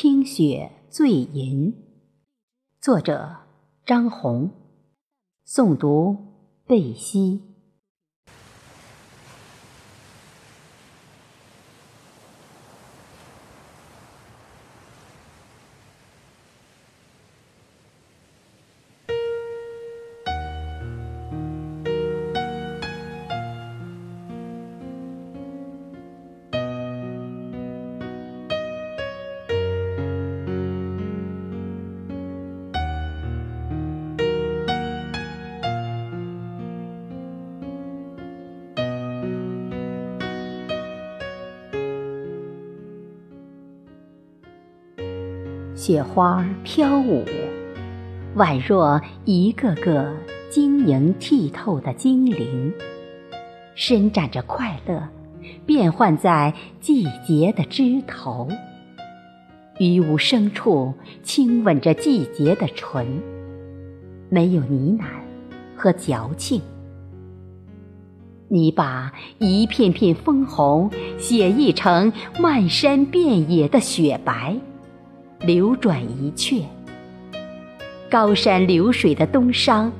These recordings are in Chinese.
听雪醉吟，作者张红，诵读贝西。雪花飘舞，宛若一个个晶莹剔透的精灵，伸展着快乐，变幻在季节的枝头。于无声处亲吻着季节的唇，没有呢喃和矫情。你把一片片枫红写意成漫山遍野的雪白。流转一阙，高山流水的东商，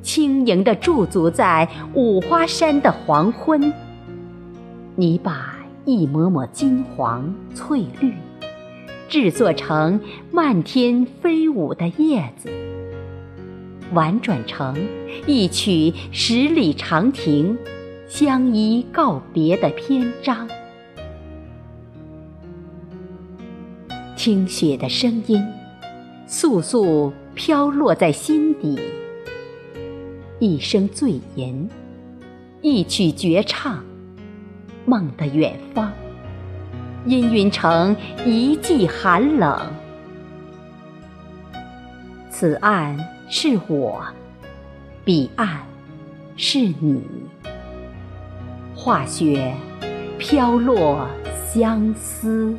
轻盈地驻足在五花山的黄昏。你把一抹抹金黄翠绿，制作成漫天飞舞的叶子，婉转成一曲十里长亭，相依告别的篇章。听雪的声音，簌簌飘落在心底。一声醉吟，一曲绝唱，梦的远方，氤氲成一季寒冷。此岸是我，彼岸是你。化雪飘落相思。